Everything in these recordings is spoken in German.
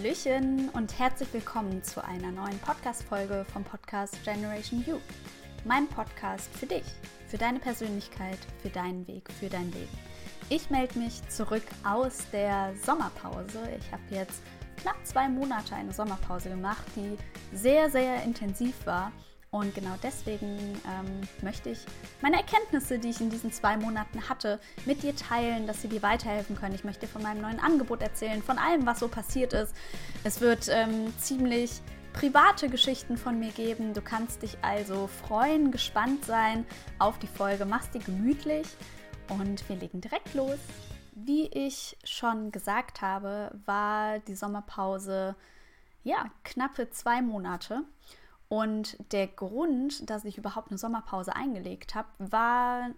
Hallöchen und herzlich willkommen zu einer neuen Podcast-Folge vom Podcast Generation You. Mein Podcast für dich, für deine Persönlichkeit, für deinen Weg, für dein Leben. Ich melde mich zurück aus der Sommerpause. Ich habe jetzt knapp zwei Monate eine Sommerpause gemacht, die sehr, sehr intensiv war und genau deswegen ähm, möchte ich meine Erkenntnisse, die ich in diesen zwei Monaten hatte, mit dir teilen, dass sie dir weiterhelfen können. Ich möchte dir von meinem neuen Angebot erzählen, von allem, was so passiert ist. Es wird ähm, ziemlich private Geschichten von mir geben. Du kannst dich also freuen, gespannt sein auf die Folge. Mach's dir gemütlich und wir legen direkt los. Wie ich schon gesagt habe, war die Sommerpause ja knappe zwei Monate. Und der Grund, dass ich überhaupt eine Sommerpause eingelegt habe, war,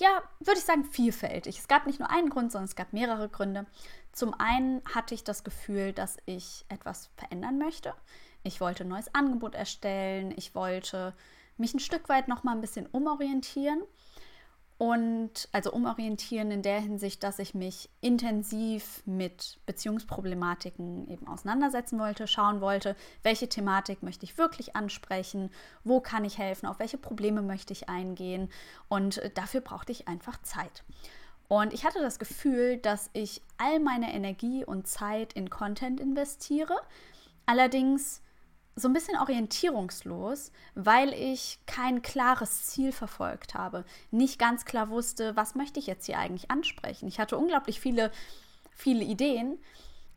ja, würde ich sagen, vielfältig. Es gab nicht nur einen Grund, sondern es gab mehrere Gründe. Zum einen hatte ich das Gefühl, dass ich etwas verändern möchte. Ich wollte ein neues Angebot erstellen. Ich wollte mich ein Stück weit noch mal ein bisschen umorientieren. Und also umorientieren in der Hinsicht, dass ich mich intensiv mit Beziehungsproblematiken eben auseinandersetzen wollte, schauen wollte, welche Thematik möchte ich wirklich ansprechen, wo kann ich helfen, auf welche Probleme möchte ich eingehen. Und dafür brauchte ich einfach Zeit. Und ich hatte das Gefühl, dass ich all meine Energie und Zeit in Content investiere. Allerdings so ein bisschen orientierungslos, weil ich kein klares Ziel verfolgt habe. Nicht ganz klar wusste, was möchte ich jetzt hier eigentlich ansprechen. Ich hatte unglaublich viele, viele Ideen,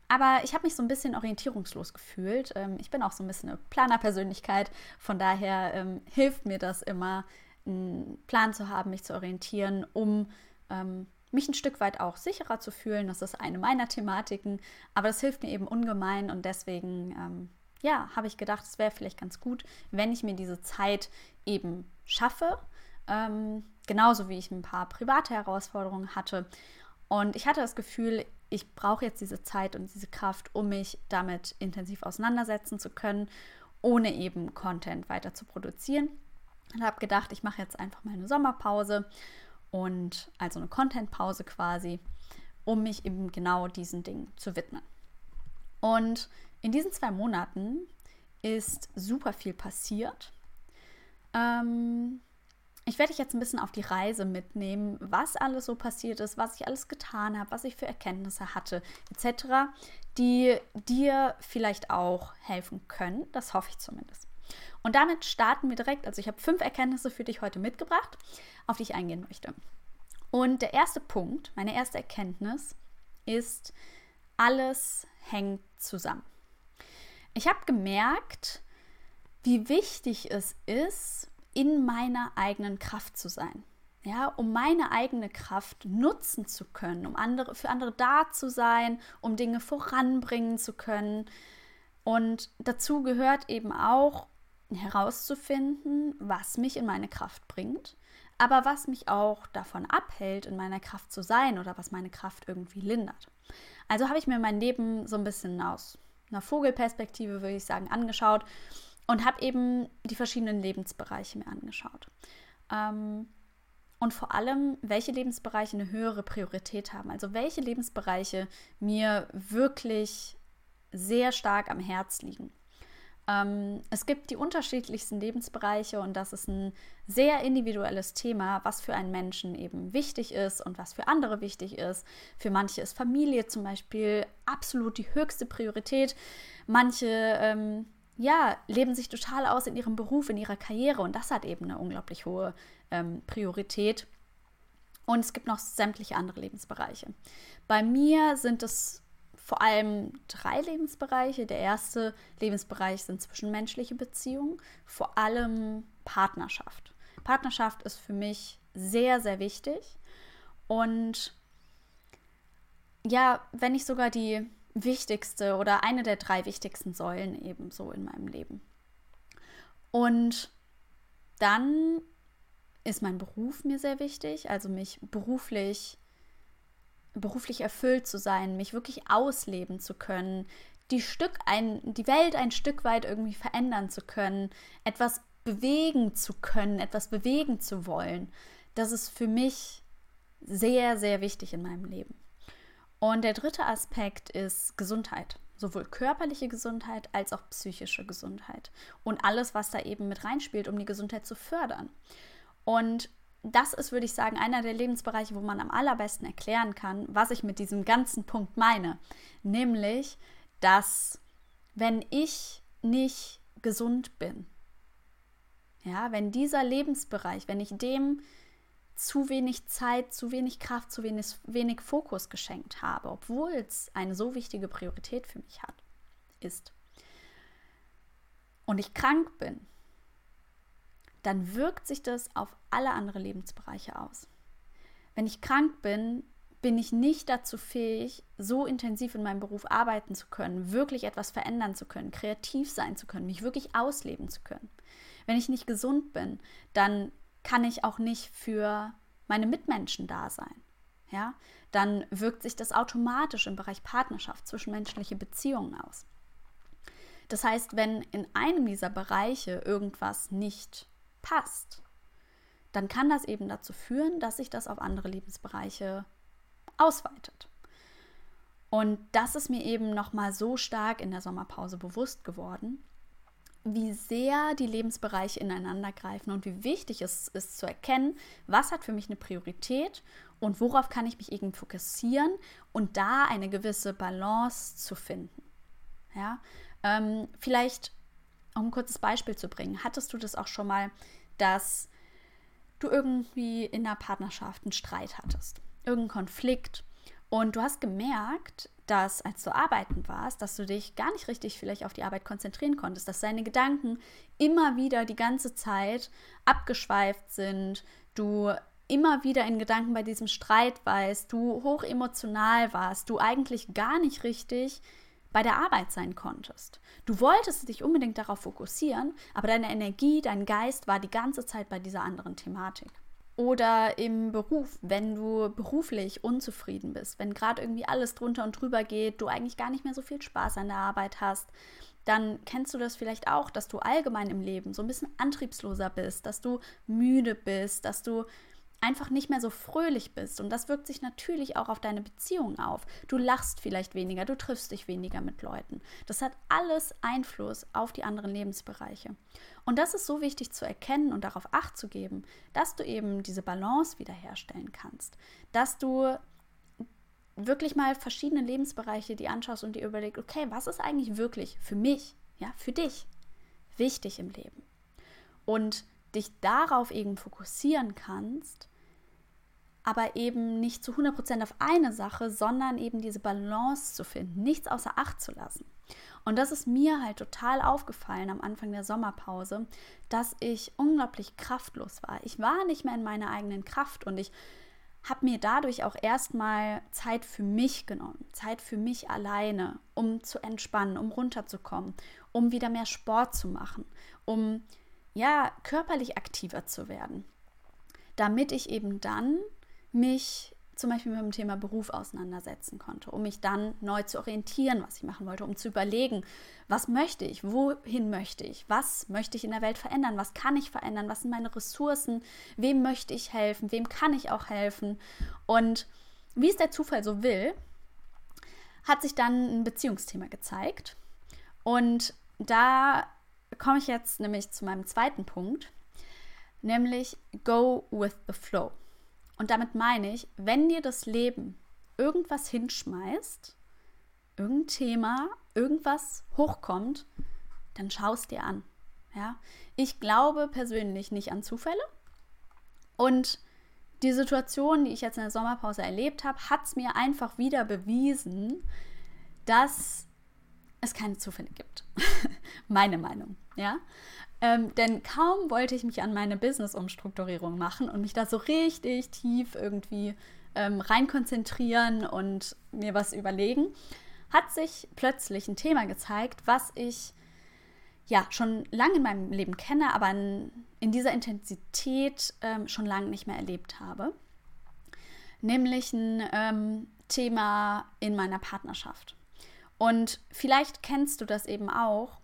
aber ich habe mich so ein bisschen orientierungslos gefühlt. Ähm, ich bin auch so ein bisschen eine Planerpersönlichkeit, von daher ähm, hilft mir das immer, einen Plan zu haben, mich zu orientieren, um ähm, mich ein Stück weit auch sicherer zu fühlen. Das ist eine meiner Thematiken, aber das hilft mir eben ungemein und deswegen ja, habe ich gedacht, es wäre vielleicht ganz gut, wenn ich mir diese Zeit eben schaffe. Ähm, genauso wie ich ein paar private Herausforderungen hatte. Und ich hatte das Gefühl, ich brauche jetzt diese Zeit und diese Kraft, um mich damit intensiv auseinandersetzen zu können, ohne eben Content weiter zu produzieren. Und habe gedacht, ich mache jetzt einfach mal eine Sommerpause und also eine Contentpause quasi, um mich eben genau diesen Dingen zu widmen. Und in diesen zwei Monaten ist super viel passiert. Ähm, ich werde dich jetzt ein bisschen auf die Reise mitnehmen, was alles so passiert ist, was ich alles getan habe, was ich für Erkenntnisse hatte, etc., die dir vielleicht auch helfen können. Das hoffe ich zumindest. Und damit starten wir direkt. Also ich habe fünf Erkenntnisse für dich heute mitgebracht, auf die ich eingehen möchte. Und der erste Punkt, meine erste Erkenntnis ist, alles hängt zusammen. Ich habe gemerkt, wie wichtig es ist, in meiner eigenen Kraft zu sein. Ja, um meine eigene Kraft nutzen zu können, um andere, für andere da zu sein, um Dinge voranbringen zu können. Und dazu gehört eben auch herauszufinden, was mich in meine Kraft bringt, aber was mich auch davon abhält, in meiner Kraft zu sein oder was meine Kraft irgendwie lindert. Also habe ich mir mein Leben so ein bisschen aus einer Vogelperspektive, würde ich sagen, angeschaut und habe eben die verschiedenen Lebensbereiche mir angeschaut. Ähm, und vor allem, welche Lebensbereiche eine höhere Priorität haben. Also welche Lebensbereiche mir wirklich sehr stark am Herz liegen. Ähm, es gibt die unterschiedlichsten Lebensbereiche und das ist ein sehr individuelles Thema, was für einen Menschen eben wichtig ist und was für andere wichtig ist. Für manche ist Familie zum Beispiel absolut die höchste Priorität. Manche ähm, ja, leben sich total aus in ihrem Beruf, in ihrer Karriere und das hat eben eine unglaublich hohe ähm, Priorität. Und es gibt noch sämtliche andere Lebensbereiche. Bei mir sind es vor allem drei Lebensbereiche. Der erste Lebensbereich sind zwischenmenschliche Beziehungen, vor allem Partnerschaft. Partnerschaft ist für mich sehr, sehr wichtig. Und ja, wenn nicht sogar die wichtigste oder eine der drei wichtigsten Säulen ebenso in meinem Leben. Und dann ist mein Beruf mir sehr wichtig, also mich beruflich beruflich erfüllt zu sein, mich wirklich ausleben zu können, die Stück ein, die Welt ein Stück weit irgendwie verändern zu können, etwas bewegen zu können, etwas bewegen zu wollen. Das ist für mich sehr, sehr wichtig in meinem Leben. Und der dritte Aspekt ist Gesundheit. Sowohl körperliche Gesundheit als auch psychische Gesundheit. Und alles, was da eben mit reinspielt, um die Gesundheit zu fördern. Und das ist, würde ich sagen, einer der Lebensbereiche, wo man am allerbesten erklären kann, was ich mit diesem ganzen Punkt meine. Nämlich, dass wenn ich nicht gesund bin, ja, wenn dieser Lebensbereich, wenn ich dem zu wenig Zeit, zu wenig Kraft, zu wenig, wenig Fokus geschenkt habe, obwohl es eine so wichtige Priorität für mich hat, ist, und ich krank bin, dann wirkt sich das auf alle anderen Lebensbereiche aus. Wenn ich krank bin, bin ich nicht dazu fähig, so intensiv in meinem Beruf arbeiten zu können, wirklich etwas verändern zu können, kreativ sein zu können, mich wirklich ausleben zu können. Wenn ich nicht gesund bin, dann kann ich auch nicht für meine Mitmenschen da sein. Ja, dann wirkt sich das automatisch im Bereich Partnerschaft, zwischenmenschliche Beziehungen aus. Das heißt, wenn in einem dieser Bereiche irgendwas nicht passt, dann kann das eben dazu führen, dass sich das auf andere Lebensbereiche ausweitet. Und das ist mir eben noch mal so stark in der Sommerpause bewusst geworden, wie sehr die Lebensbereiche ineinander greifen und wie wichtig es ist zu erkennen, was hat für mich eine Priorität und worauf kann ich mich eben fokussieren und da eine gewisse Balance zu finden. Ja, ähm, vielleicht, um ein kurzes Beispiel zu bringen, hattest du das auch schon mal, dass du irgendwie in einer Partnerschaft einen Streit hattest, irgendeinen Konflikt und du hast gemerkt, dass als du arbeiten warst, dass du dich gar nicht richtig vielleicht auf die Arbeit konzentrieren konntest, dass deine Gedanken immer wieder die ganze Zeit abgeschweift sind, du immer wieder in Gedanken bei diesem Streit weißt, du hoch emotional warst, du eigentlich gar nicht richtig bei der Arbeit sein konntest. Du wolltest dich unbedingt darauf fokussieren, aber deine Energie, dein Geist war die ganze Zeit bei dieser anderen Thematik. Oder im Beruf, wenn du beruflich unzufrieden bist, wenn gerade irgendwie alles drunter und drüber geht, du eigentlich gar nicht mehr so viel Spaß an der Arbeit hast, dann kennst du das vielleicht auch, dass du allgemein im Leben so ein bisschen antriebsloser bist, dass du müde bist, dass du einfach nicht mehr so fröhlich bist. Und das wirkt sich natürlich auch auf deine Beziehung auf. Du lachst vielleicht weniger, du triffst dich weniger mit Leuten. Das hat alles Einfluss auf die anderen Lebensbereiche. Und das ist so wichtig zu erkennen und darauf acht zu geben, dass du eben diese Balance wiederherstellen kannst. Dass du wirklich mal verschiedene Lebensbereiche die anschaust und dir überlegst, okay, was ist eigentlich wirklich für mich, ja, für dich wichtig im Leben? Und dich darauf eben fokussieren kannst, aber eben nicht zu 100% auf eine Sache, sondern eben diese Balance zu finden, nichts außer Acht zu lassen. Und das ist mir halt total aufgefallen am Anfang der Sommerpause, dass ich unglaublich kraftlos war. Ich war nicht mehr in meiner eigenen Kraft und ich habe mir dadurch auch erstmal Zeit für mich genommen, Zeit für mich alleine, um zu entspannen, um runterzukommen, um wieder mehr Sport zu machen, um ja körperlich aktiver zu werden, damit ich eben dann mich zum Beispiel mit dem Thema Beruf auseinandersetzen konnte, um mich dann neu zu orientieren, was ich machen wollte, um zu überlegen, was möchte ich, wohin möchte ich, was möchte ich in der Welt verändern, was kann ich verändern, was sind meine Ressourcen, wem möchte ich helfen, wem kann ich auch helfen. Und wie es der Zufall so will, hat sich dann ein Beziehungsthema gezeigt. Und da komme ich jetzt nämlich zu meinem zweiten Punkt, nämlich Go with the Flow. Und damit meine ich, wenn dir das Leben irgendwas hinschmeißt, irgendein Thema, irgendwas hochkommt, dann schaust dir an. Ja? Ich glaube persönlich nicht an Zufälle. Und die Situation, die ich jetzt in der Sommerpause erlebt habe, hat es mir einfach wieder bewiesen, dass es keine Zufälle gibt. Meine Meinung, ja. Ähm, denn kaum wollte ich mich an meine Business-Umstrukturierung machen und mich da so richtig tief irgendwie ähm, rein konzentrieren und mir was überlegen, hat sich plötzlich ein Thema gezeigt, was ich ja schon lange in meinem Leben kenne, aber in, in dieser Intensität ähm, schon lange nicht mehr erlebt habe. Nämlich ein ähm, Thema in meiner Partnerschaft. Und vielleicht kennst du das eben auch,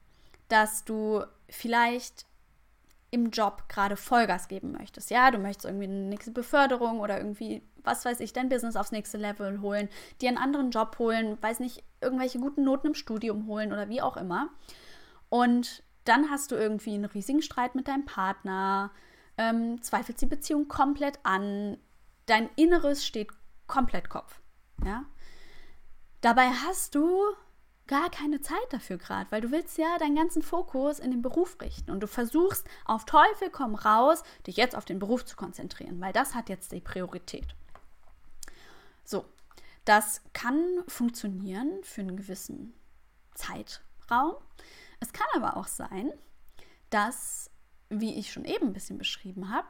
dass du vielleicht im Job gerade Vollgas geben möchtest. Ja, du möchtest irgendwie eine nächste Beförderung oder irgendwie was weiß ich, dein Business aufs nächste Level holen, dir einen anderen Job holen, weiß nicht, irgendwelche guten Noten im Studium holen oder wie auch immer. Und dann hast du irgendwie einen riesigen Streit mit deinem Partner, ähm, zweifelst die Beziehung komplett an, dein Inneres steht komplett Kopf. Ja? Dabei hast du gar keine Zeit dafür gerade, weil du willst ja deinen ganzen Fokus in den Beruf richten und du versuchst auf Teufel komm raus, dich jetzt auf den Beruf zu konzentrieren, weil das hat jetzt die Priorität. So, das kann funktionieren für einen gewissen Zeitraum. Es kann aber auch sein, dass, wie ich schon eben ein bisschen beschrieben habe,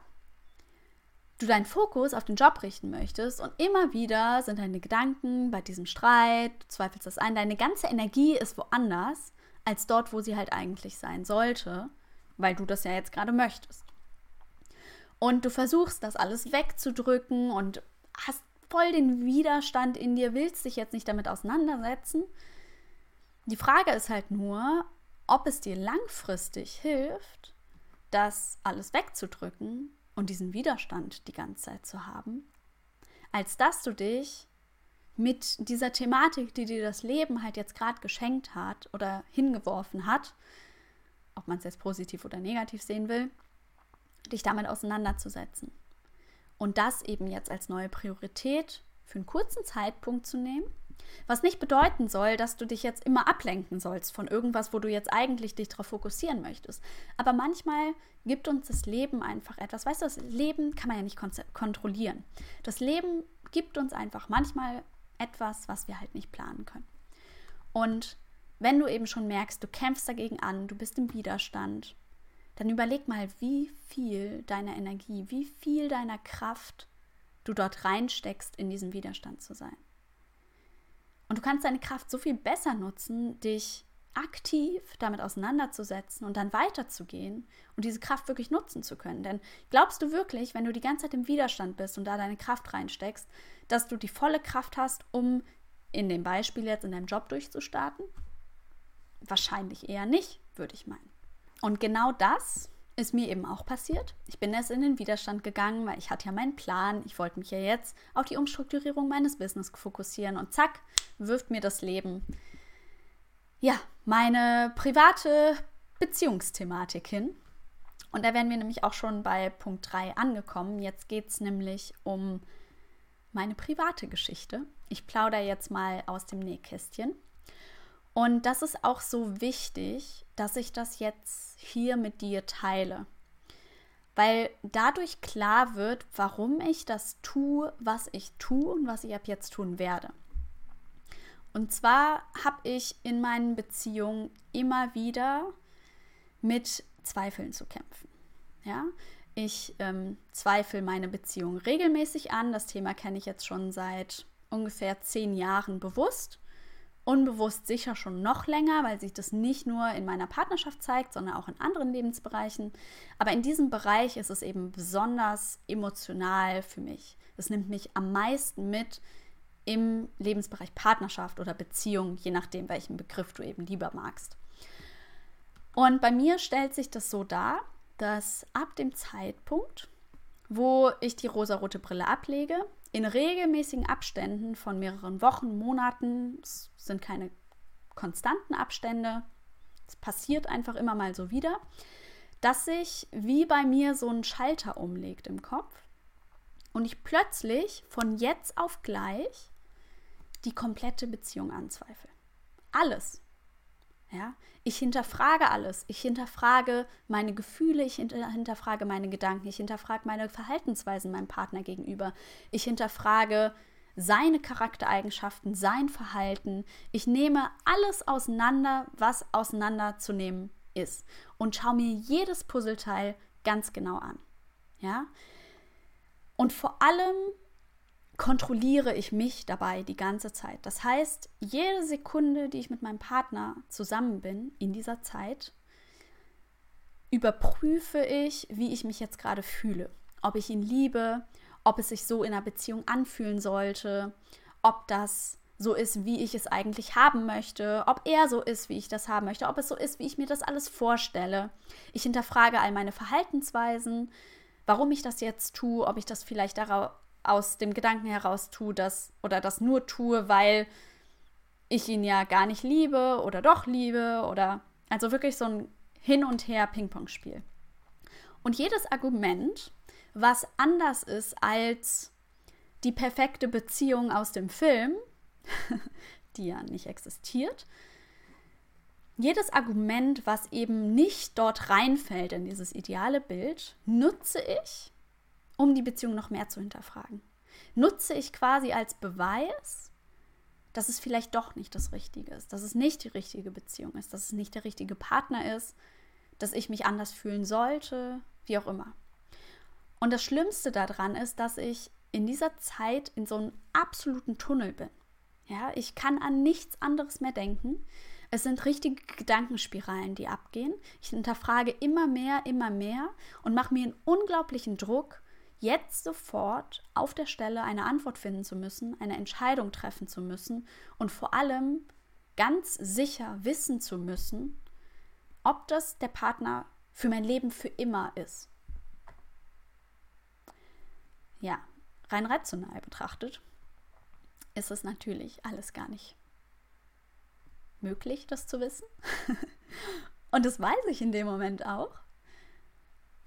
du deinen Fokus auf den Job richten möchtest und immer wieder sind deine Gedanken bei diesem Streit, du zweifelst das ein, deine ganze Energie ist woanders als dort, wo sie halt eigentlich sein sollte, weil du das ja jetzt gerade möchtest. Und du versuchst das alles wegzudrücken und hast voll den Widerstand in dir, willst dich jetzt nicht damit auseinandersetzen. Die Frage ist halt nur, ob es dir langfristig hilft, das alles wegzudrücken und diesen Widerstand die ganze Zeit zu haben, als dass du dich mit dieser Thematik, die dir das Leben halt jetzt gerade geschenkt hat oder hingeworfen hat, ob man es jetzt positiv oder negativ sehen will, dich damit auseinanderzusetzen. Und das eben jetzt als neue Priorität für einen kurzen Zeitpunkt zu nehmen was nicht bedeuten soll, dass du dich jetzt immer ablenken sollst von irgendwas, wo du jetzt eigentlich dich darauf fokussieren möchtest. Aber manchmal gibt uns das Leben einfach etwas. Weißt du, das Leben kann man ja nicht kontrollieren. Das Leben gibt uns einfach manchmal etwas, was wir halt nicht planen können. Und wenn du eben schon merkst, du kämpfst dagegen an, du bist im Widerstand, dann überleg mal, wie viel deiner Energie, wie viel deiner Kraft du dort reinsteckst, in diesem Widerstand zu sein. Und du kannst deine Kraft so viel besser nutzen, dich aktiv damit auseinanderzusetzen und dann weiterzugehen und diese Kraft wirklich nutzen zu können. Denn glaubst du wirklich, wenn du die ganze Zeit im Widerstand bist und da deine Kraft reinsteckst, dass du die volle Kraft hast, um in dem Beispiel jetzt in deinem Job durchzustarten? Wahrscheinlich eher nicht, würde ich meinen. Und genau das ist mir eben auch passiert. Ich bin erst in den Widerstand gegangen, weil ich hatte ja meinen Plan. Ich wollte mich ja jetzt auf die Umstrukturierung meines Business fokussieren und zack, wirft mir das Leben ja, meine private Beziehungsthematik hin. Und da wären wir nämlich auch schon bei Punkt 3 angekommen. Jetzt geht es nämlich um meine private Geschichte. Ich plaudere jetzt mal aus dem Nähkästchen. Und das ist auch so wichtig, dass ich das jetzt hier mit dir teile. Weil dadurch klar wird, warum ich das tue, was ich tue und was ich ab jetzt tun werde. Und zwar habe ich in meinen Beziehungen immer wieder mit Zweifeln zu kämpfen. Ja, ich ähm, zweifle meine Beziehung regelmäßig an. Das Thema kenne ich jetzt schon seit ungefähr zehn Jahren bewusst. Unbewusst sicher schon noch länger, weil sich das nicht nur in meiner Partnerschaft zeigt, sondern auch in anderen Lebensbereichen. Aber in diesem Bereich ist es eben besonders emotional für mich. Es nimmt mich am meisten mit im Lebensbereich Partnerschaft oder Beziehung, je nachdem, welchen Begriff du eben lieber magst. Und bei mir stellt sich das so dar, dass ab dem Zeitpunkt, wo ich die rosarote Brille ablege, in regelmäßigen Abständen von mehreren Wochen, Monaten, es sind keine konstanten Abstände, es passiert einfach immer mal so wieder, dass sich wie bei mir so ein Schalter umlegt im Kopf und ich plötzlich von jetzt auf gleich die komplette Beziehung anzweifle. Alles. Ja, ich hinterfrage alles. Ich hinterfrage meine Gefühle, ich hinterfrage meine Gedanken, ich hinterfrage meine Verhaltensweisen meinem Partner gegenüber. Ich hinterfrage seine Charaktereigenschaften, sein Verhalten. Ich nehme alles auseinander, was auseinanderzunehmen ist und schaue mir jedes Puzzleteil ganz genau an. Ja? Und vor allem kontrolliere ich mich dabei die ganze Zeit. Das heißt, jede Sekunde, die ich mit meinem Partner zusammen bin in dieser Zeit, überprüfe ich, wie ich mich jetzt gerade fühle. Ob ich ihn liebe, ob es sich so in einer Beziehung anfühlen sollte, ob das so ist, wie ich es eigentlich haben möchte, ob er so ist, wie ich das haben möchte, ob es so ist, wie ich mir das alles vorstelle. Ich hinterfrage all meine Verhaltensweisen, warum ich das jetzt tue, ob ich das vielleicht darauf aus dem Gedanken heraus tue, dass oder das nur tue, weil ich ihn ja gar nicht liebe oder doch liebe oder also wirklich so ein Hin und Her Ping-Pong-Spiel. Und jedes Argument, was anders ist als die perfekte Beziehung aus dem Film, die ja nicht existiert, jedes Argument, was eben nicht dort reinfällt in dieses ideale Bild, nutze ich, um die Beziehung noch mehr zu hinterfragen. Nutze ich quasi als Beweis, dass es vielleicht doch nicht das Richtige ist, dass es nicht die richtige Beziehung ist, dass es nicht der richtige Partner ist, dass ich mich anders fühlen sollte, wie auch immer. Und das Schlimmste daran ist, dass ich in dieser Zeit in so einem absoluten Tunnel bin. Ja, ich kann an nichts anderes mehr denken. Es sind richtige Gedankenspiralen, die abgehen. Ich hinterfrage immer mehr, immer mehr und mache mir einen unglaublichen Druck, jetzt sofort auf der Stelle eine Antwort finden zu müssen, eine Entscheidung treffen zu müssen und vor allem ganz sicher wissen zu müssen, ob das der Partner für mein Leben für immer ist. Ja, rein rational betrachtet ist es natürlich alles gar nicht möglich, das zu wissen. Und das weiß ich in dem Moment auch.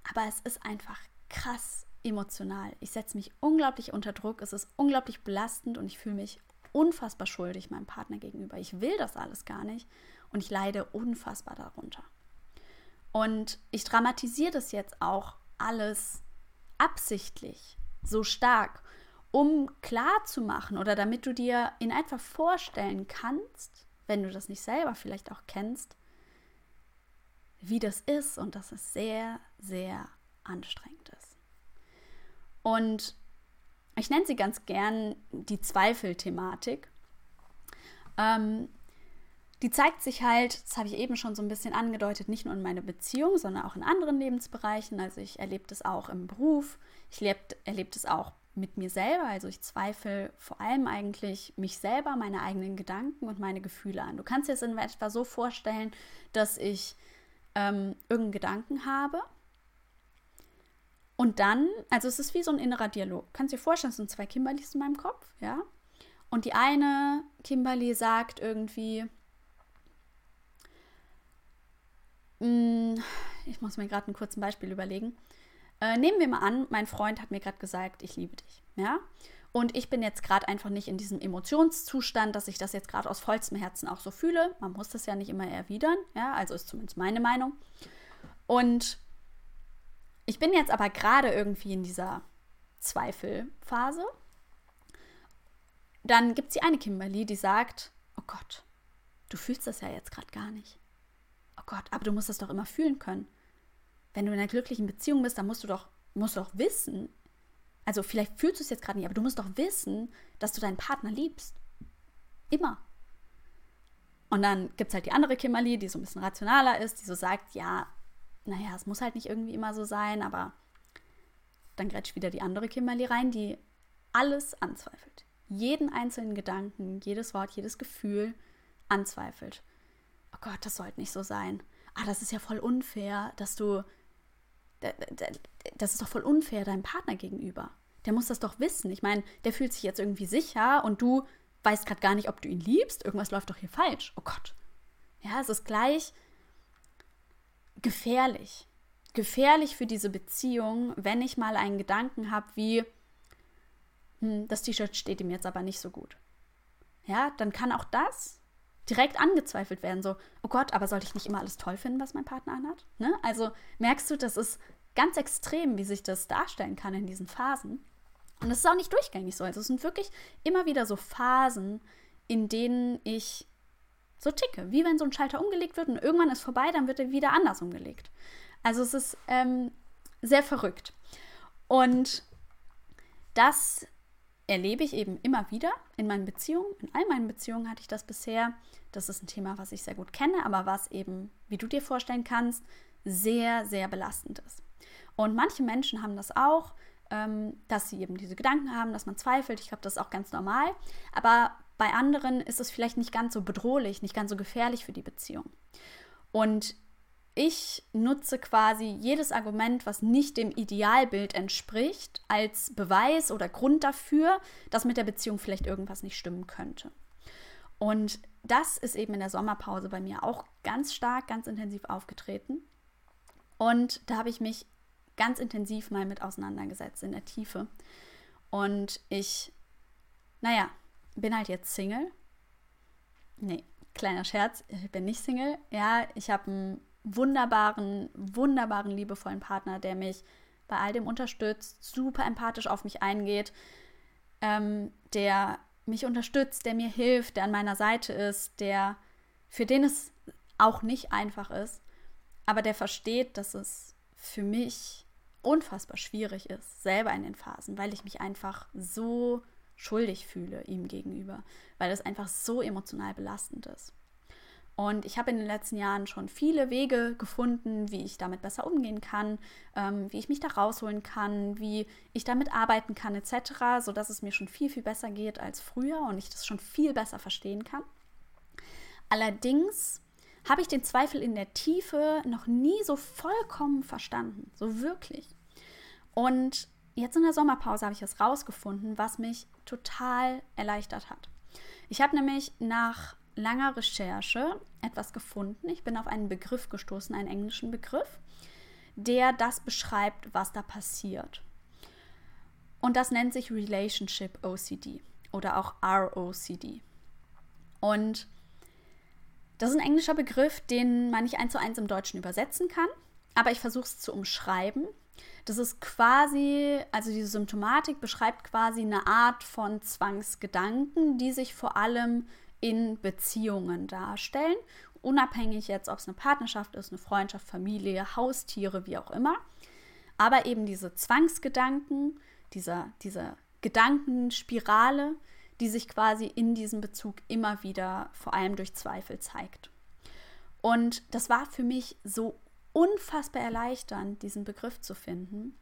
Aber es ist einfach krass emotional. Ich setze mich unglaublich unter Druck. Es ist unglaublich belastend und ich fühle mich unfassbar schuldig meinem Partner gegenüber. Ich will das alles gar nicht und ich leide unfassbar darunter. Und ich dramatisiere das jetzt auch alles absichtlich so stark, um klar zu machen oder damit du dir in etwa vorstellen kannst, wenn du das nicht selber vielleicht auch kennst, wie das ist und dass es sehr, sehr anstrengend ist. Und ich nenne sie ganz gern die Zweifelthematik. Ähm, die zeigt sich halt, das habe ich eben schon so ein bisschen angedeutet, nicht nur in meiner Beziehung, sondern auch in anderen Lebensbereichen. Also ich erlebe das auch im Beruf, ich erlebe das auch mit mir selber. Also ich zweifle vor allem eigentlich mich selber, meine eigenen Gedanken und meine Gefühle an. Du kannst dir es in etwa so vorstellen, dass ich ähm, irgendeinen Gedanken habe und dann, also es ist wie so ein innerer Dialog. Kannst dir vorstellen, es sind zwei Kimberlys in meinem Kopf, ja? Und die eine Kimberly sagt irgendwie, Mm, ich muss mir gerade ein kurzes Beispiel überlegen. Äh, nehmen wir mal an, mein Freund hat mir gerade gesagt, ich liebe dich. Ja? Und ich bin jetzt gerade einfach nicht in diesem Emotionszustand, dass ich das jetzt gerade aus vollstem Herzen auch so fühle. Man muss das ja nicht immer erwidern. Ja? Also ist zumindest meine Meinung. Und ich bin jetzt aber gerade irgendwie in dieser Zweifelphase. Dann gibt es die eine Kimberly, die sagt, oh Gott, du fühlst das ja jetzt gerade gar nicht oh Gott, aber du musst das doch immer fühlen können. Wenn du in einer glücklichen Beziehung bist, dann musst du doch, musst du doch wissen, also vielleicht fühlst du es jetzt gerade nicht, aber du musst doch wissen, dass du deinen Partner liebst. Immer. Und dann gibt es halt die andere Kimberly, die so ein bisschen rationaler ist, die so sagt, ja, naja, es muss halt nicht irgendwie immer so sein, aber dann grätscht wieder die andere Kimberly rein, die alles anzweifelt. Jeden einzelnen Gedanken, jedes Wort, jedes Gefühl anzweifelt oh Gott, das sollte nicht so sein. Ah, das ist ja voll unfair, dass du, das ist doch voll unfair deinem Partner gegenüber. Der muss das doch wissen. Ich meine, der fühlt sich jetzt irgendwie sicher und du weißt gerade gar nicht, ob du ihn liebst. Irgendwas läuft doch hier falsch. Oh Gott. Ja, es ist gleich gefährlich. Gefährlich für diese Beziehung, wenn ich mal einen Gedanken habe wie, hm, das T-Shirt steht ihm jetzt aber nicht so gut. Ja, dann kann auch das direkt angezweifelt werden. So, oh Gott, aber sollte ich nicht immer alles toll finden, was mein Partner anhat? Ne? Also merkst du, das ist ganz extrem, wie sich das darstellen kann in diesen Phasen. Und es ist auch nicht durchgängig so. Also es sind wirklich immer wieder so Phasen, in denen ich so ticke. Wie wenn so ein Schalter umgelegt wird und irgendwann ist vorbei, dann wird er wieder anders umgelegt. Also es ist ähm, sehr verrückt. Und das erlebe ich eben immer wieder in meinen Beziehungen. In all meinen Beziehungen hatte ich das bisher. Das ist ein Thema, was ich sehr gut kenne, aber was eben, wie du dir vorstellen kannst, sehr, sehr belastend ist. Und manche Menschen haben das auch, ähm, dass sie eben diese Gedanken haben, dass man zweifelt. Ich glaube, das ist auch ganz normal. Aber bei anderen ist es vielleicht nicht ganz so bedrohlich, nicht ganz so gefährlich für die Beziehung. Und ich nutze quasi jedes Argument, was nicht dem Idealbild entspricht, als Beweis oder Grund dafür, dass mit der Beziehung vielleicht irgendwas nicht stimmen könnte. Und das ist eben in der Sommerpause bei mir auch ganz stark, ganz intensiv aufgetreten. Und da habe ich mich ganz intensiv mal mit auseinandergesetzt in der Tiefe. Und ich, naja, bin halt jetzt Single. Nee, kleiner Scherz, ich bin nicht Single. Ja, ich habe einen wunderbaren, wunderbaren, liebevollen Partner, der mich bei all dem unterstützt, super empathisch auf mich eingeht, ähm, der mich unterstützt, der mir hilft, der an meiner Seite ist, der für den es auch nicht einfach ist, aber der versteht, dass es für mich unfassbar schwierig ist, selber in den Phasen, weil ich mich einfach so schuldig fühle ihm gegenüber, weil es einfach so emotional belastend ist. Und ich habe in den letzten Jahren schon viele Wege gefunden, wie ich damit besser umgehen kann, ähm, wie ich mich da rausholen kann, wie ich damit arbeiten kann, etc., sodass es mir schon viel, viel besser geht als früher und ich das schon viel besser verstehen kann. Allerdings habe ich den Zweifel in der Tiefe noch nie so vollkommen verstanden, so wirklich. Und jetzt in der Sommerpause habe ich es rausgefunden, was mich total erleichtert hat. Ich habe nämlich nach langer Recherche etwas gefunden. Ich bin auf einen Begriff gestoßen, einen englischen Begriff, der das beschreibt, was da passiert. Und das nennt sich Relationship OCD oder auch ROCD. Und das ist ein englischer Begriff, den man nicht eins zu eins im Deutschen übersetzen kann, aber ich versuche es zu umschreiben. Das ist quasi, also diese Symptomatik beschreibt quasi eine Art von Zwangsgedanken, die sich vor allem in Beziehungen darstellen. Unabhängig jetzt, ob es eine Partnerschaft ist, eine Freundschaft, Familie, Haustiere, wie auch immer. Aber eben diese Zwangsgedanken, dieser, diese Gedankenspirale, die sich quasi in diesem Bezug immer wieder vor allem durch Zweifel zeigt. Und das war für mich so unfassbar erleichternd, diesen Begriff zu finden.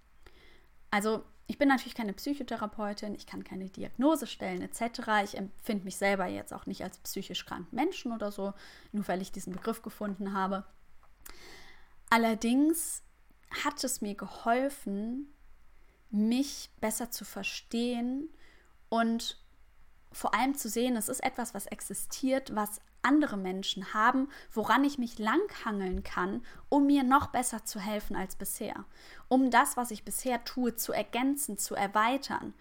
Also ich bin natürlich keine Psychotherapeutin, ich kann keine Diagnose stellen etc. Ich empfinde mich selber jetzt auch nicht als psychisch kranken Menschen oder so, nur weil ich diesen Begriff gefunden habe. Allerdings hat es mir geholfen, mich besser zu verstehen und vor allem zu sehen, es ist etwas, was existiert, was andere Menschen haben, woran ich mich langhangeln kann, um mir noch besser zu helfen als bisher. Um das, was ich bisher tue, zu ergänzen, zu erweitern,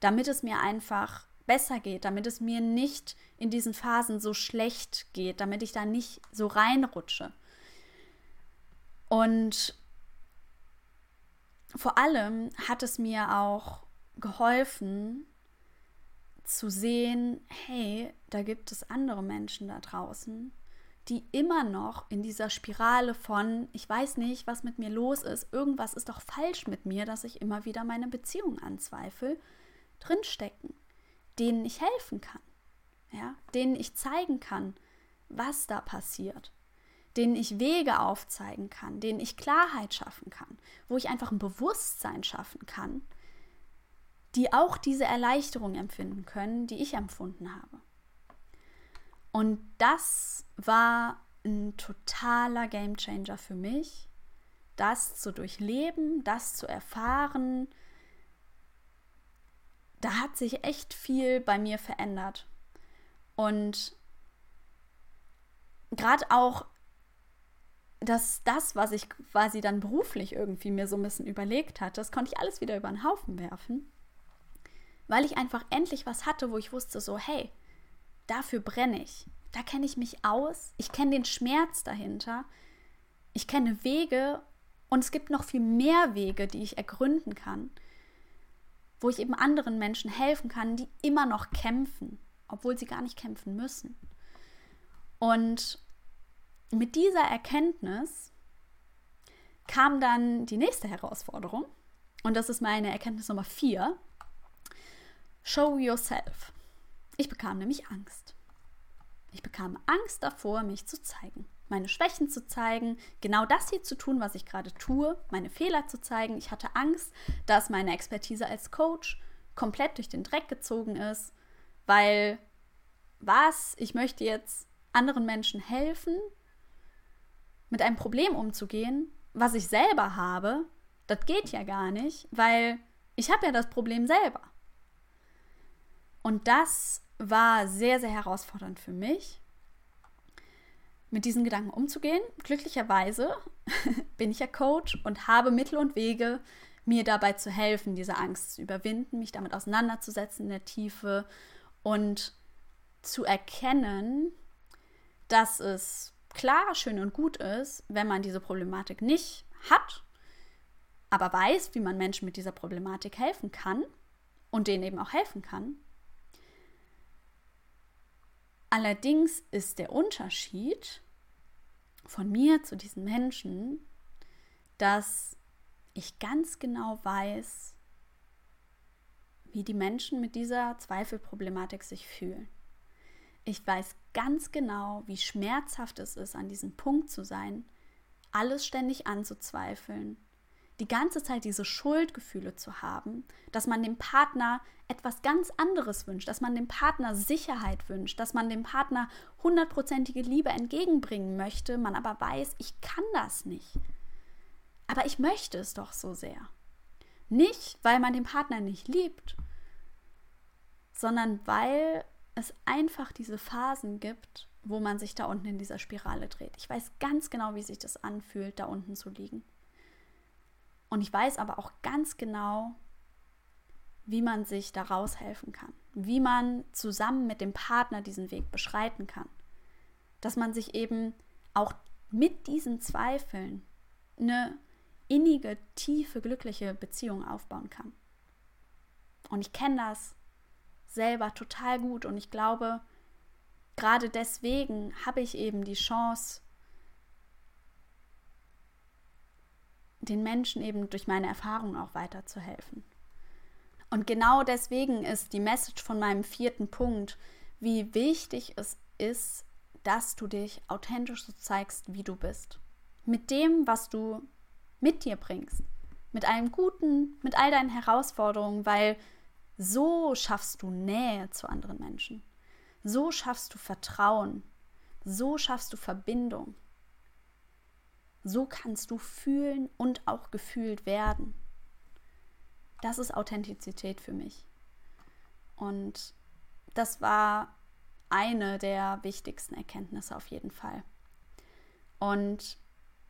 damit es mir einfach besser geht, damit es mir nicht in diesen Phasen so schlecht geht, damit ich da nicht so reinrutsche. Und vor allem hat es mir auch geholfen, zu sehen, hey, da gibt es andere Menschen da draußen, die immer noch in dieser Spirale von, ich weiß nicht, was mit mir los ist, irgendwas ist doch falsch mit mir, dass ich immer wieder meine Beziehung anzweifle, drinstecken, denen ich helfen kann, ja, denen ich zeigen kann, was da passiert, denen ich Wege aufzeigen kann, denen ich Klarheit schaffen kann, wo ich einfach ein Bewusstsein schaffen kann, die auch diese Erleichterung empfinden können, die ich empfunden habe. Und das war ein totaler Gamechanger für mich, das zu durchleben, das zu erfahren. Da hat sich echt viel bei mir verändert. Und gerade auch dass das, was ich quasi dann beruflich irgendwie mir so ein bisschen überlegt hatte, das konnte ich alles wieder über den Haufen werfen weil ich einfach endlich was hatte, wo ich wusste, so, hey, dafür brenne ich. Da kenne ich mich aus. Ich kenne den Schmerz dahinter. Ich kenne Wege und es gibt noch viel mehr Wege, die ich ergründen kann, wo ich eben anderen Menschen helfen kann, die immer noch kämpfen, obwohl sie gar nicht kämpfen müssen. Und mit dieser Erkenntnis kam dann die nächste Herausforderung. Und das ist meine Erkenntnis Nummer vier. Show yourself. Ich bekam nämlich Angst. Ich bekam Angst davor, mich zu zeigen, meine Schwächen zu zeigen, genau das hier zu tun, was ich gerade tue, meine Fehler zu zeigen. Ich hatte Angst, dass meine Expertise als Coach komplett durch den Dreck gezogen ist, weil was, ich möchte jetzt anderen Menschen helfen mit einem Problem umzugehen, was ich selber habe, das geht ja gar nicht, weil ich habe ja das Problem selber. Und das war sehr, sehr herausfordernd für mich, mit diesen Gedanken umzugehen. Glücklicherweise bin ich ja Coach und habe Mittel und Wege, mir dabei zu helfen, diese Angst zu überwinden, mich damit auseinanderzusetzen in der Tiefe und zu erkennen, dass es klar, schön und gut ist, wenn man diese Problematik nicht hat, aber weiß, wie man Menschen mit dieser Problematik helfen kann und denen eben auch helfen kann. Allerdings ist der Unterschied von mir zu diesen Menschen, dass ich ganz genau weiß, wie die Menschen mit dieser Zweifelproblematik sich fühlen. Ich weiß ganz genau, wie schmerzhaft es ist, an diesem Punkt zu sein, alles ständig anzuzweifeln, die ganze Zeit diese Schuldgefühle zu haben, dass man dem Partner etwas ganz anderes wünscht, dass man dem Partner Sicherheit wünscht, dass man dem Partner hundertprozentige Liebe entgegenbringen möchte, man aber weiß, ich kann das nicht. Aber ich möchte es doch so sehr. Nicht, weil man den Partner nicht liebt, sondern weil es einfach diese Phasen gibt, wo man sich da unten in dieser Spirale dreht. Ich weiß ganz genau, wie sich das anfühlt, da unten zu liegen. Und ich weiß aber auch ganz genau, wie man sich da raushelfen kann, wie man zusammen mit dem Partner diesen Weg beschreiten kann. Dass man sich eben auch mit diesen Zweifeln eine innige, tiefe, glückliche Beziehung aufbauen kann. Und ich kenne das selber total gut und ich glaube, gerade deswegen habe ich eben die Chance, den Menschen eben durch meine Erfahrung auch weiterzuhelfen. Und genau deswegen ist die Message von meinem vierten Punkt, wie wichtig es ist, dass du dich authentisch so zeigst, wie du bist. Mit dem, was du mit dir bringst. Mit allem Guten, mit all deinen Herausforderungen, weil so schaffst du Nähe zu anderen Menschen. So schaffst du Vertrauen. So schaffst du Verbindung. So kannst du fühlen und auch gefühlt werden. Das ist Authentizität für mich. Und das war eine der wichtigsten Erkenntnisse auf jeden Fall. Und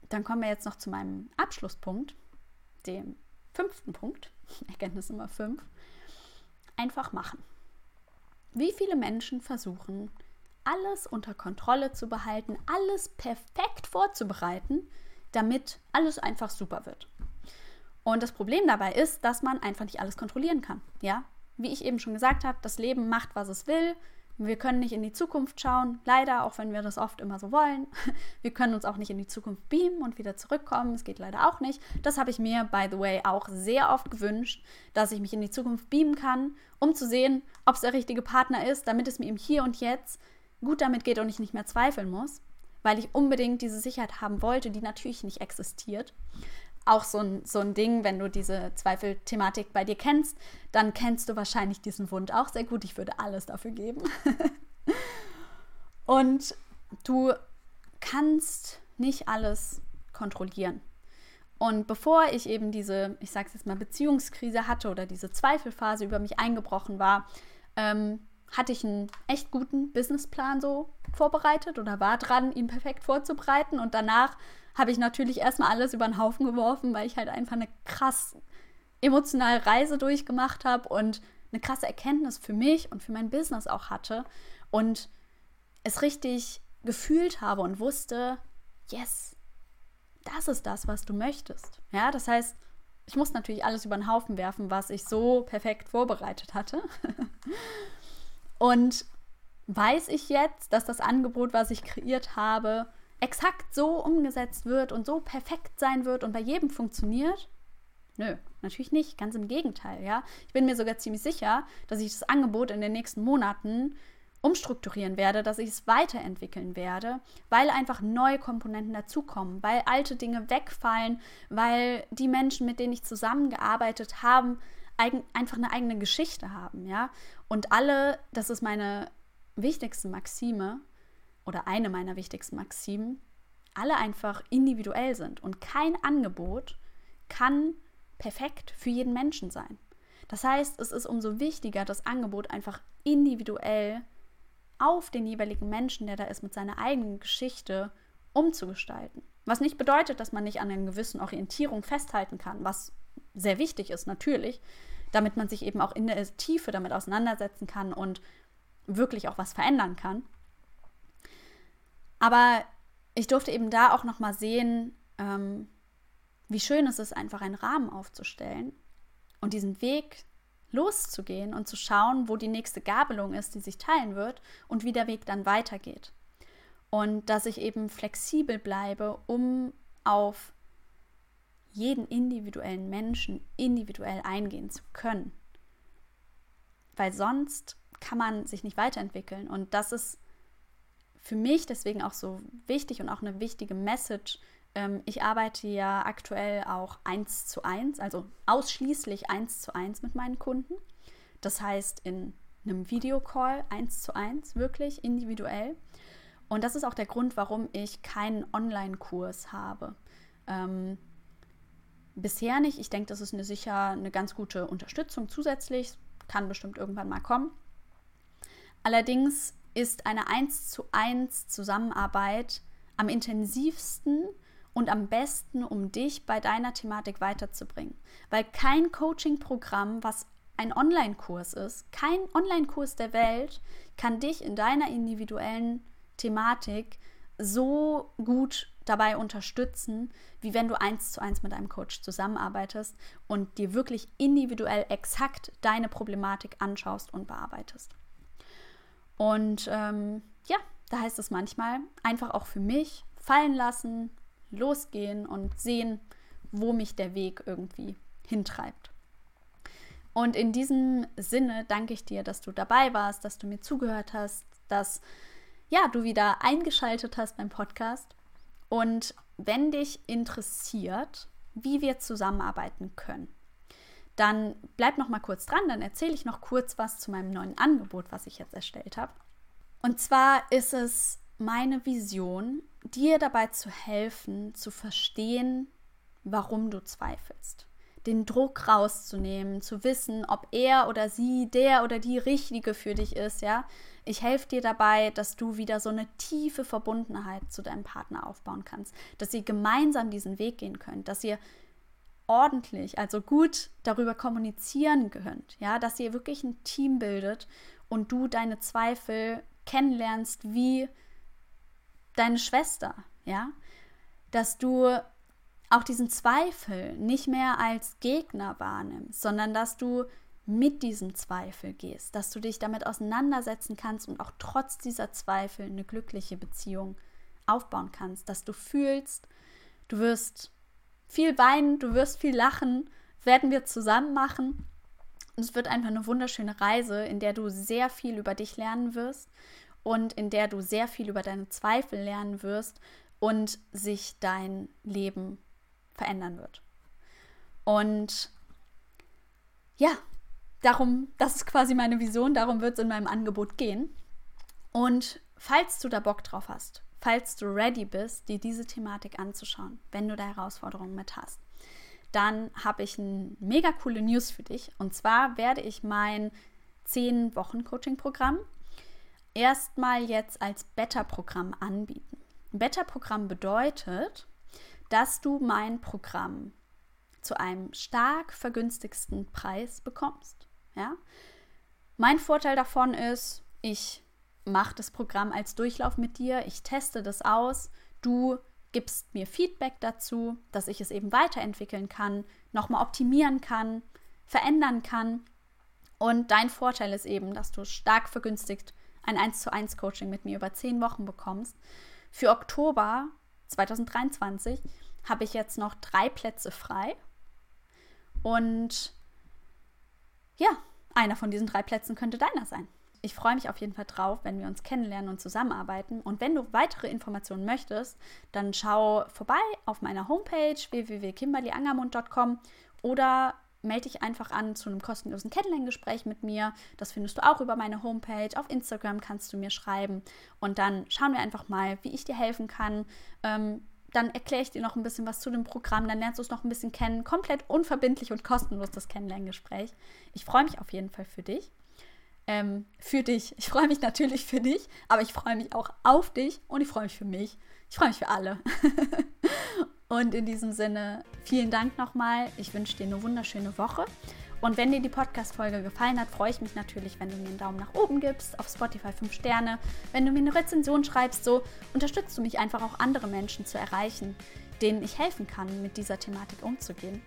dann kommen wir jetzt noch zu meinem Abschlusspunkt, dem fünften Punkt, Erkenntnis Nummer fünf. Einfach machen. Wie viele Menschen versuchen, alles unter Kontrolle zu behalten, alles perfekt vorzubereiten, damit alles einfach super wird. Und das Problem dabei ist, dass man einfach nicht alles kontrollieren kann. Ja, wie ich eben schon gesagt habe, das Leben macht, was es will. Wir können nicht in die Zukunft schauen, leider, auch wenn wir das oft immer so wollen. Wir können uns auch nicht in die Zukunft beamen und wieder zurückkommen. Es geht leider auch nicht. Das habe ich mir, by the way, auch sehr oft gewünscht, dass ich mich in die Zukunft beamen kann, um zu sehen, ob es der richtige Partner ist, damit es mir im Hier und Jetzt gut damit geht und ich nicht mehr zweifeln muss weil ich unbedingt diese Sicherheit haben wollte, die natürlich nicht existiert. Auch so ein, so ein Ding, wenn du diese Zweifelthematik bei dir kennst, dann kennst du wahrscheinlich diesen Wunsch auch sehr gut. Ich würde alles dafür geben. Und du kannst nicht alles kontrollieren. Und bevor ich eben diese, ich sag's jetzt mal, Beziehungskrise hatte oder diese Zweifelphase über mich eingebrochen war, ähm, hatte ich einen echt guten Businessplan so vorbereitet oder war dran, ihn perfekt vorzubereiten. Und danach habe ich natürlich erstmal alles über den Haufen geworfen, weil ich halt einfach eine krass emotionale Reise durchgemacht habe und eine krasse Erkenntnis für mich und für mein Business auch hatte und es richtig gefühlt habe und wusste, yes, das ist das, was du möchtest. Ja, das heißt, ich muss natürlich alles über den Haufen werfen, was ich so perfekt vorbereitet hatte. und weiß ich jetzt, dass das Angebot, was ich kreiert habe, exakt so umgesetzt wird und so perfekt sein wird und bei jedem funktioniert? Nö, natürlich nicht. Ganz im Gegenteil, ja. Ich bin mir sogar ziemlich sicher, dass ich das Angebot in den nächsten Monaten umstrukturieren werde, dass ich es weiterentwickeln werde, weil einfach neue Komponenten dazukommen, weil alte Dinge wegfallen, weil die Menschen, mit denen ich zusammengearbeitet habe, einfach eine eigene Geschichte haben, ja. Und alle, das ist meine wichtigste Maxime oder eine meiner wichtigsten Maximen, alle einfach individuell sind und kein Angebot kann perfekt für jeden Menschen sein. Das heißt, es ist umso wichtiger, das Angebot einfach individuell auf den jeweiligen Menschen, der da ist, mit seiner eigenen Geschichte umzugestalten. Was nicht bedeutet, dass man nicht an einer gewissen Orientierung festhalten kann, was sehr wichtig ist natürlich, damit man sich eben auch in der Tiefe damit auseinandersetzen kann und wirklich auch was verändern kann. Aber ich durfte eben da auch noch mal sehen, ähm, wie schön es ist, einfach einen Rahmen aufzustellen und diesen Weg loszugehen und zu schauen, wo die nächste Gabelung ist, die sich teilen wird und wie der Weg dann weitergeht. Und dass ich eben flexibel bleibe, um auf jeden individuellen Menschen individuell eingehen zu können. Weil sonst kann man sich nicht weiterentwickeln. Und das ist für mich deswegen auch so wichtig und auch eine wichtige Message. Ähm, ich arbeite ja aktuell auch eins zu eins, also ausschließlich eins zu eins mit meinen Kunden. Das heißt in einem Videocall eins zu eins, wirklich individuell. Und das ist auch der Grund, warum ich keinen Online-Kurs habe. Ähm, bisher nicht. Ich denke, das ist eine, sicher eine ganz gute Unterstützung zusätzlich. Kann bestimmt irgendwann mal kommen. Allerdings ist eine 1 zu 1 Zusammenarbeit am intensivsten und am besten, um dich bei deiner Thematik weiterzubringen. Weil kein Coaching-Programm, was ein Online-Kurs ist, kein Online-Kurs der Welt kann dich in deiner individuellen Thematik so gut dabei unterstützen, wie wenn du eins zu eins mit einem Coach zusammenarbeitest und dir wirklich individuell exakt deine Problematik anschaust und bearbeitest. Und ähm, ja, da heißt es manchmal einfach auch für mich fallen lassen, losgehen und sehen, wo mich der Weg irgendwie hintreibt. Und in diesem Sinne danke ich dir, dass du dabei warst, dass du mir zugehört hast, dass ja, du wieder eingeschaltet hast beim Podcast. Und wenn dich interessiert, wie wir zusammenarbeiten können, dann bleib noch mal kurz dran, dann erzähle ich noch kurz was zu meinem neuen Angebot, was ich jetzt erstellt habe. Und zwar ist es meine Vision, dir dabei zu helfen, zu verstehen, warum du zweifelst. Den Druck rauszunehmen, zu wissen, ob er oder sie der oder die richtige für dich ist, ja. Ich helfe dir dabei, dass du wieder so eine tiefe Verbundenheit zu deinem Partner aufbauen kannst, dass ihr gemeinsam diesen Weg gehen könnt, dass ihr ordentlich, also gut darüber kommunizieren könnt, ja, dass ihr wirklich ein Team bildet und du deine Zweifel kennenlernst wie deine Schwester, ja, dass du auch diesen Zweifel nicht mehr als Gegner wahrnimmst, sondern dass du mit diesem Zweifel gehst, dass du dich damit auseinandersetzen kannst und auch trotz dieser Zweifel eine glückliche Beziehung aufbauen kannst, dass du fühlst, du wirst viel weinen, du wirst viel lachen, werden wir zusammen machen. Und es wird einfach eine wunderschöne Reise, in der du sehr viel über dich lernen wirst und in der du sehr viel über deine Zweifel lernen wirst und sich dein Leben verändern wird. Und ja, darum, das ist quasi meine Vision, darum wird es in meinem Angebot gehen. Und falls du da Bock drauf hast, falls du ready bist, dir diese Thematik anzuschauen, wenn du da Herausforderungen mit hast, dann habe ich ein mega coole News für dich. Und zwar werde ich mein 10-Wochen-Coaching-Programm erstmal jetzt als Beta-Programm anbieten. Beta-Programm bedeutet, dass du mein Programm zu einem stark vergünstigsten Preis bekommst. Ja? Mein Vorteil davon ist, ich mache das Programm als Durchlauf mit dir, ich teste das aus, du gibst mir Feedback dazu, dass ich es eben weiterentwickeln kann, nochmal optimieren kann, verändern kann. Und dein Vorteil ist eben, dass du stark vergünstigt ein 1 zu 1 Coaching mit mir über 10 Wochen bekommst. Für Oktober 2023 habe ich jetzt noch drei Plätze frei. Und ja, einer von diesen drei Plätzen könnte deiner sein. Ich freue mich auf jeden Fall drauf, wenn wir uns kennenlernen und zusammenarbeiten. Und wenn du weitere Informationen möchtest, dann schau vorbei auf meiner Homepage www.kimberlyangermund.com oder melde dich einfach an zu einem kostenlosen Kennenlerngespräch mit mir. Das findest du auch über meine Homepage. Auf Instagram kannst du mir schreiben. Und dann schauen wir einfach mal, wie ich dir helfen kann. Ähm, dann erkläre ich dir noch ein bisschen was zu dem Programm, dann lernst du es noch ein bisschen kennen. Komplett unverbindlich und kostenlos das Kennenlerngespräch. Ich freue mich auf jeden Fall für dich. Ähm, für dich. Ich freue mich natürlich für dich, aber ich freue mich auch auf dich und ich freue mich für mich. Ich freue mich für alle. und in diesem Sinne, vielen Dank nochmal. Ich wünsche dir eine wunderschöne Woche. Und wenn dir die Podcast-Folge gefallen hat, freue ich mich natürlich, wenn du mir einen Daumen nach oben gibst, auf Spotify 5 Sterne, wenn du mir eine Rezension schreibst, so unterstützt du mich einfach auch andere Menschen zu erreichen, denen ich helfen kann, mit dieser Thematik umzugehen.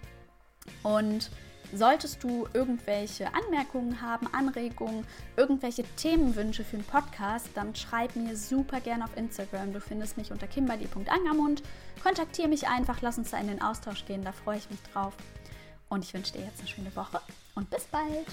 Und solltest du irgendwelche Anmerkungen haben, Anregungen, irgendwelche Themenwünsche für einen Podcast, dann schreib mir super gerne auf Instagram. Du findest mich unter kimberly.angermund. Kontaktiere mich einfach, lass uns da in den Austausch gehen, da freue ich mich drauf. Und ich wünsche dir jetzt eine schöne Woche und bis bald.